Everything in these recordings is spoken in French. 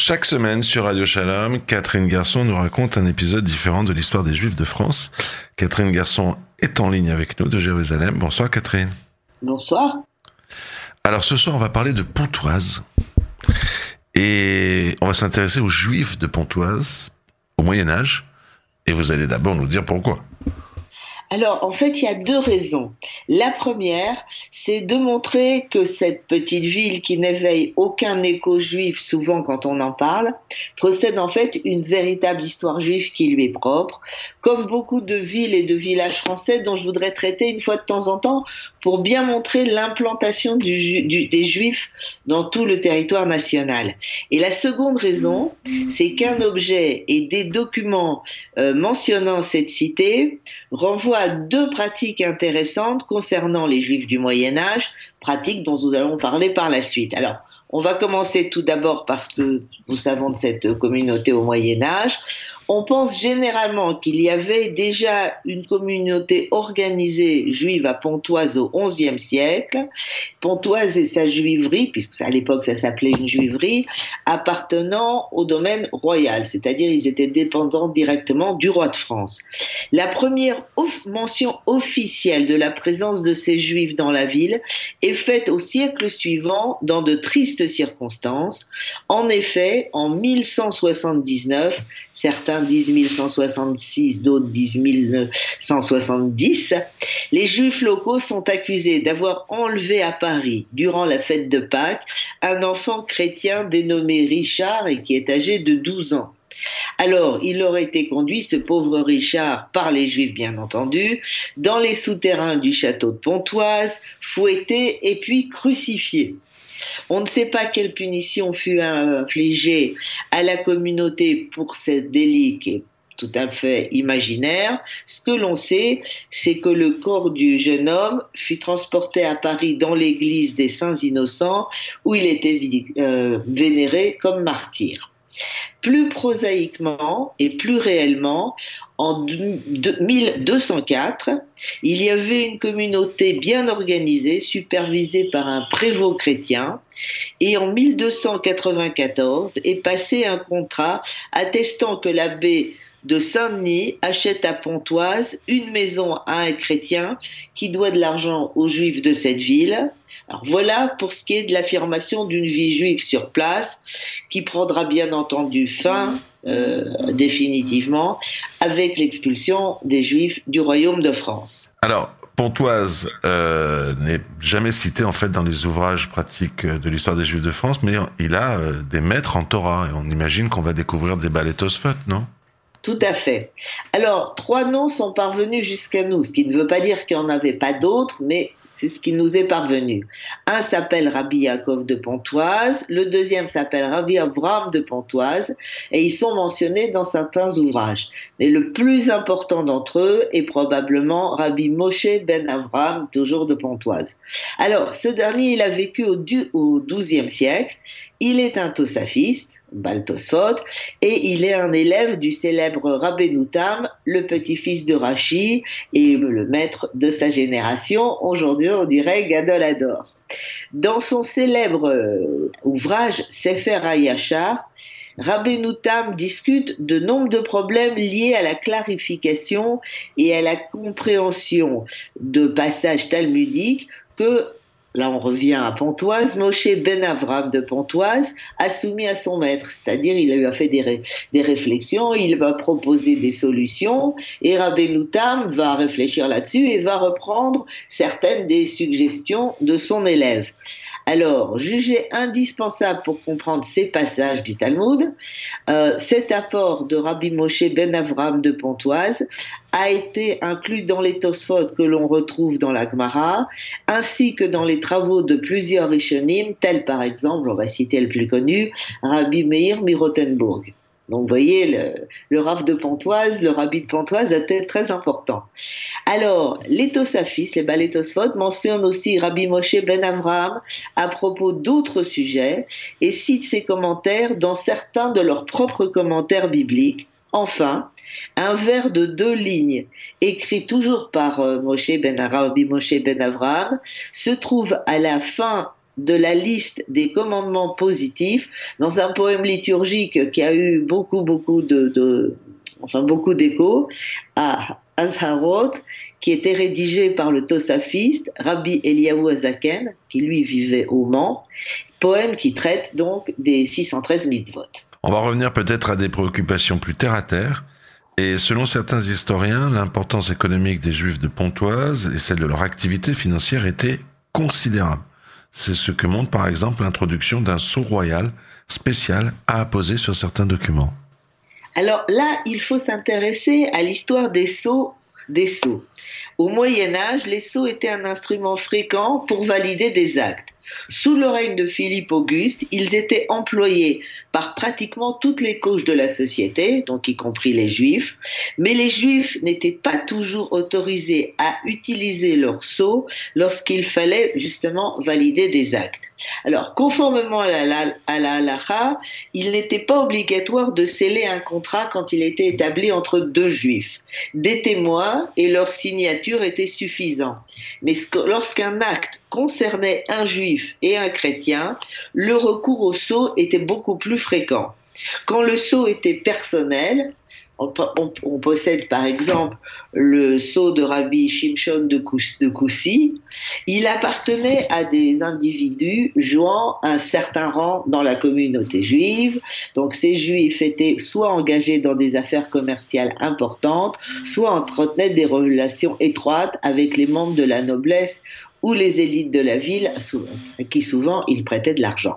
Chaque semaine sur Radio Shalom, Catherine Garçon nous raconte un épisode différent de l'histoire des Juifs de France. Catherine Garçon est en ligne avec nous de Jérusalem. Bonsoir Catherine. Bonsoir. Alors ce soir, on va parler de Pontoise. Et on va s'intéresser aux Juifs de Pontoise au Moyen Âge. Et vous allez d'abord nous dire pourquoi. Alors, en fait, il y a deux raisons. La première, c'est de montrer que cette petite ville qui n'éveille aucun écho juif, souvent quand on en parle, possède en fait une véritable histoire juive qui lui est propre, comme beaucoup de villes et de villages français dont je voudrais traiter une fois de temps en temps pour bien montrer l'implantation des juifs dans tout le territoire national. Et la seconde raison, c'est qu'un objet et des documents euh, mentionnant cette cité renvoient deux pratiques intéressantes concernant les juifs du Moyen Âge, pratiques dont nous allons parler par la suite. Alors, on va commencer tout d'abord parce que nous savons de cette communauté au Moyen Âge. On pense généralement qu'il y avait déjà une communauté organisée juive à Pontoise au XIe siècle. Pontoise et sa juiverie, puisque à l'époque ça s'appelait une juiverie, appartenant au domaine royal, c'est-à-dire ils étaient dépendants directement du roi de France. La première mention officielle de la présence de ces juifs dans la ville est faite au siècle suivant dans de tristes circonstances. En effet, en 1179, certains disent 1166, d'autres disent 1170, les juifs locaux sont accusés d'avoir enlevé à Paris, durant la fête de Pâques, un enfant chrétien dénommé Richard et qui est âgé de 12 ans. Alors, il aurait été conduit, ce pauvre Richard, par les Juifs bien entendu, dans les souterrains du château de Pontoise, fouetté et puis crucifié. On ne sait pas quelle punition fut infligée à la communauté pour ce délit qui est tout à fait imaginaire. Ce que l'on sait, c'est que le corps du jeune homme fut transporté à Paris dans l'église des Saints Innocents où il était euh, vénéré comme martyr. Plus prosaïquement et plus réellement, en 1204, il y avait une communauté bien organisée, supervisée par un prévôt chrétien, et en 1294 est passé un contrat attestant que l'abbé de Saint-Denis achète à Pontoise une maison à un chrétien qui doit de l'argent aux juifs de cette ville alors voilà pour ce qui est de l'affirmation d'une vie juive sur place, qui prendra bien entendu fin euh, définitivement avec l'expulsion des juifs du royaume de France. Alors, Pontoise euh, n'est jamais cité en fait dans les ouvrages pratiques de l'histoire des Juifs de France, mais il a euh, des maîtres en Torah et on imagine qu'on va découvrir des Tosfot, non? Tout à fait. Alors, trois noms sont parvenus jusqu'à nous, ce qui ne veut pas dire qu'il n'y en avait pas d'autres, mais c'est ce qui nous est parvenu. Un s'appelle Rabbi Yaakov de Pontoise, le deuxième s'appelle Rabbi Abraham de Pontoise, et ils sont mentionnés dans certains ouvrages. Mais le plus important d'entre eux est probablement Rabbi Moshe ben Avraham, toujours de Pontoise. Alors, ce dernier, il a vécu au, XIIe siècle, il est un tosaphiste, Baltosphot, et il est un élève du célèbre Rabbeinu Tam, le petit-fils de Rachi et le maître de sa génération. Aujourd'hui, on dirait Gadolador. Dans son célèbre euh, ouvrage Sefer HaYashar, Rabbeinu Tam discute de nombre de problèmes liés à la clarification et à la compréhension de passages talmudiques que là on revient à Pontoise, Moshe Ben Avram de Pontoise a soumis à son maître, c'est-à-dire il lui a fait des, réflexions, il va proposer des solutions, et Rabbeinu Tam va réfléchir là-dessus et va reprendre certaines des suggestions de son élève. Alors, jugé indispensable pour comprendre ces passages du Talmud, euh, cet apport de Rabbi Moshe Ben Avram de Pontoise a été inclus dans les Tosfot que l'on retrouve dans la Gemara, ainsi que dans les travaux de plusieurs Rishonim, tels par exemple, on va citer le plus connu, Rabbi Meir Mirotenburg. Donc, vous voyez, le, le de Pontoise, le Rabbi de Pontoise était très important. Alors, les Tosafis, les Balétosphot, mentionnent aussi Rabbi Moshe Ben Avraham à propos d'autres sujets et citent ses commentaires dans certains de leurs propres commentaires bibliques. Enfin, un vers de deux lignes, écrit toujours par euh, Moshe Ben Rabbi Moshe Ben Avraham, se trouve à la fin de la liste des commandements positifs dans un poème liturgique qui a eu beaucoup, beaucoup de, enfin beaucoup d'écho à Azharot, qui était rédigé par le tosafiste Rabbi Eliyahu Azaken, qui lui vivait au Mans, poème qui traite donc des 613 mitzvot. On va revenir peut-être à des préoccupations plus terre à terre. Et selon certains historiens, l'importance économique des Juifs de Pontoise et celle de leur activité financière était considérable. C'est ce que montre par exemple l'introduction d'un sceau royal spécial à apposer sur certains documents. Alors là, il faut s'intéresser à l'histoire des sceaux des sceaux. Au Moyen Âge, les sceaux étaient un instrument fréquent pour valider des actes. Sous le règne de Philippe Auguste, ils étaient employés par pratiquement toutes les couches de la société, donc y compris les juifs, mais les juifs n'étaient pas toujours autorisés à utiliser leur sceau lorsqu'il fallait justement valider des actes. Alors, conformément à la, à il n'était pas obligatoire de sceller un contrat quand il était établi entre deux juifs. Des témoins et leur signature étaient suffisants. Mais lorsqu'un acte concernait un juif et un chrétien, le recours au sceau était beaucoup plus fréquent. Quand le sceau était personnel, on, possède par exemple le sceau de Rabbi Shimshon de, Koussi, il appartenait à des individus jouant un certain rang dans la communauté juive. Donc ces juifs étaient soit engagés dans des affaires commerciales importantes, soit entretenaient des relations étroites avec les membres de la noblesse ou les élites de la ville, qui souvent ils prêtaient de l'argent.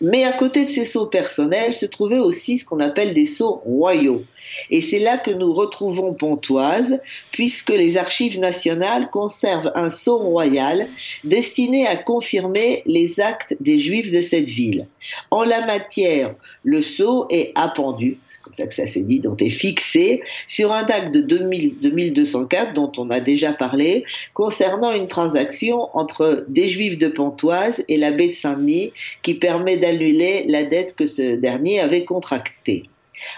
Mais à côté de ces sceaux personnels se trouvaient aussi ce qu'on appelle des sceaux royaux. Et c'est là que nous retrouvons Pontoise, puisque les archives nationales conservent un sceau royal destiné à confirmer les actes des juifs de cette ville. En la matière, le sceau est appendu comme ça que ça se dit, dont est fixé sur un acte de 2204 dont on a déjà parlé, concernant une transaction entre des Juifs de Pontoise et l'abbé de Saint-Denis qui permet d'annuler la dette que ce dernier avait contractée.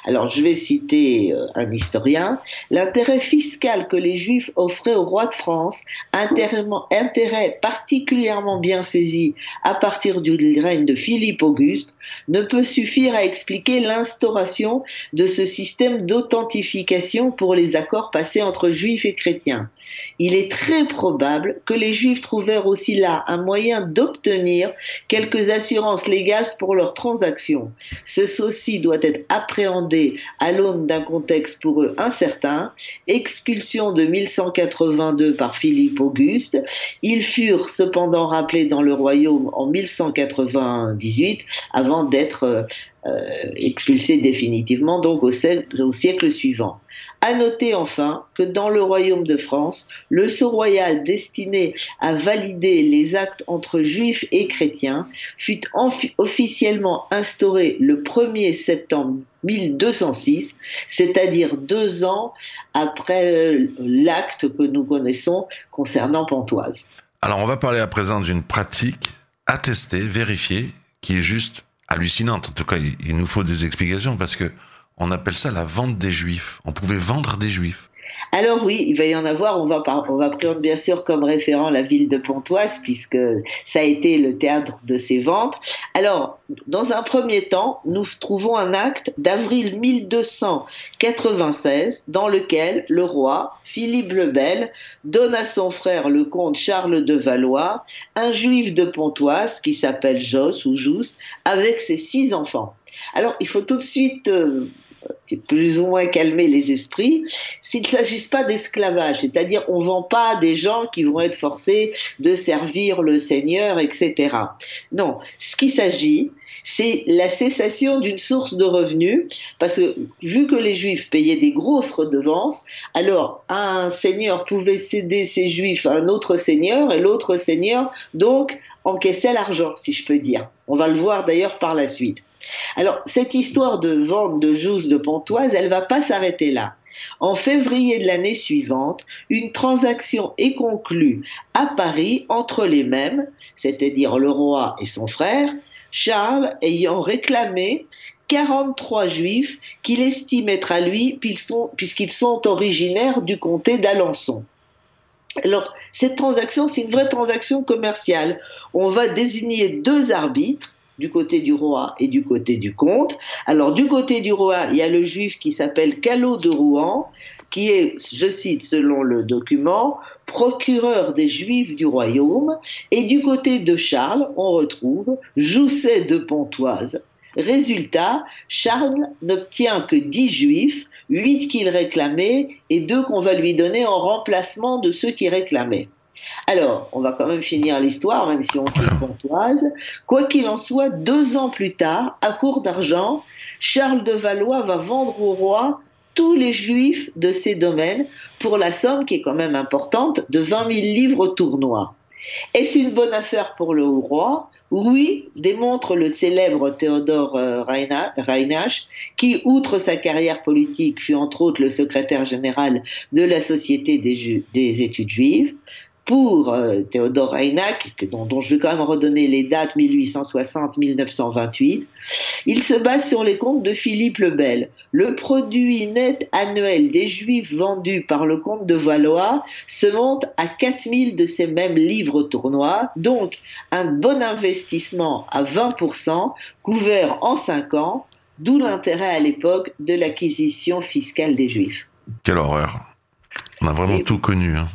Alors je vais citer euh, un historien. L'intérêt fiscal que les Juifs offraient au roi de France, intérêt particulièrement bien saisi à partir du règne de Philippe Auguste, ne peut suffire à expliquer l'instauration de ce système d'authentification pour les accords passés entre Juifs et chrétiens. Il est très probable que les Juifs trouvèrent aussi là un moyen d'obtenir quelques assurances légales pour leurs transactions. Ceci doit être appréhendé à l'aune d'un contexte pour eux incertain, expulsion de 1182 par Philippe Auguste, ils furent cependant rappelés dans le royaume en 1198 avant d'être euh, euh, expulsés définitivement donc au siècle suivant. À noter enfin que dans le royaume de France, le sceau royal destiné à valider les actes entre juifs et chrétiens fut officiellement instauré le 1er septembre 1206, c'est-à-dire deux ans après l'acte que nous connaissons concernant Pontoise. Alors on va parler à présent d'une pratique attestée, vérifiée, qui est juste hallucinante. En tout cas, il nous faut des explications parce que on appelle ça la vente des juifs. On pouvait vendre des juifs. Alors oui, il va y en avoir. On va, prendre bien sûr comme référent la ville de Pontoise puisque ça a été le théâtre de ces ventes. Alors, dans un premier temps, nous trouvons un acte d'avril 1296 dans lequel le roi Philippe le Bel donne à son frère le comte Charles de Valois un juif de Pontoise qui s'appelle Jos ou Jous avec ses six enfants. Alors, il faut tout de suite euh, plus ou moins calmer les esprits, s'il ne s'agisse pas d'esclavage, c'est-à-dire on ne vend pas des gens qui vont être forcés de servir le Seigneur, etc. Non, ce qui s'agit, c'est la cessation d'une source de revenus, parce que vu que les Juifs payaient des grosses redevances, alors un seigneur pouvait céder ses Juifs à un autre seigneur, et l'autre seigneur, donc, encaissait l'argent, si je peux dire. On va le voir d'ailleurs par la suite. Alors, cette histoire de vente de joues de Pontoise, elle va pas s'arrêter là. En février de l'année suivante, une transaction est conclue à Paris entre les mêmes, c'est-à-dire le roi et son frère, Charles ayant réclamé 43 juifs qu'il estime être à lui puisqu'ils sont originaires du comté d'Alençon. Alors, cette transaction, c'est une vraie transaction commerciale. On va désigner deux arbitres du côté du roi et du côté du comte. Alors du côté du roi, il y a le juif qui s'appelle Callot de Rouen, qui est, je cite selon le document, procureur des Juifs du royaume, et du côté de Charles, on retrouve Jousset de Pontoise. Résultat, Charles n'obtient que dix Juifs, huit qu'il réclamait et deux qu'on va lui donner en remplacement de ceux qui réclamaient. Alors, on va quand même finir l'histoire, même si on quitte Pontoise. Quoi qu'il en soit, deux ans plus tard, à court d'argent, Charles de Valois va vendre au roi tous les juifs de ses domaines pour la somme qui est quand même importante de 20 000 livres tournois. Est-ce une bonne affaire pour le roi? Oui, démontre le célèbre Théodore euh, Reinach, qui, outre sa carrière politique, fut entre autres le secrétaire général de la Société des, des études juives pour euh, Théodore Reinach, dont, dont, je vais quand même redonner les dates 1860-1928, il se base sur les comptes de Philippe le Bel. Le produit net annuel des Juifs vendus par le comte de Valois se monte à 4000 de ces mêmes livres tournois, donc un bon investissement à 20%, couvert en 5 ans, d'où l'intérêt à l'époque de l'acquisition fiscale des Juifs. Quelle horreur On a vraiment tout connu. Hein.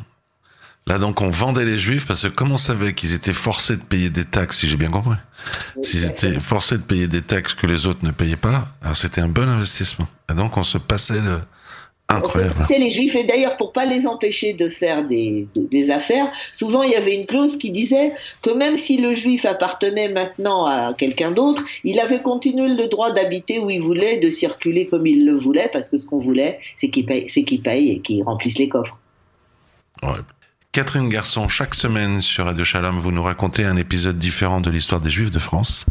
Là, donc, on vendait les juifs parce que comme on savait qu'ils étaient forcés de payer des taxes, si j'ai bien compris, s'ils étaient forcés de payer des taxes que les autres ne payaient pas, alors c'était un bon investissement. Et donc, on se passait le... Incroyable. C'est les juifs, et d'ailleurs, pour pas les empêcher de faire des, des, affaires, souvent il y avait une clause qui disait que même si le juif appartenait maintenant à quelqu'un d'autre, il avait continué le droit d'habiter où il voulait, de circuler comme il le voulait, parce que ce qu'on voulait, c'est qu'il paye, qu'il paye et qu'il remplisse les coffres. Ouais. Catherine Garçon, chaque semaine sur Radio Shalom, vous nous racontez un épisode différent de l'histoire des Juifs de France.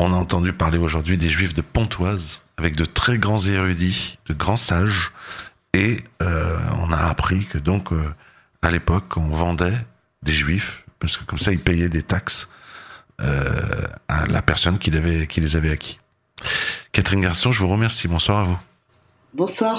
On a entendu parler aujourd'hui des Juifs de Pontoise, avec de très grands érudits, de grands sages, et euh, on a appris que donc euh, à l'époque on vendait des Juifs parce que comme ça ils payaient des taxes euh, à la personne qui, qui les avait acquis. Catherine Garçon, je vous remercie. Bonsoir à vous. Bonsoir.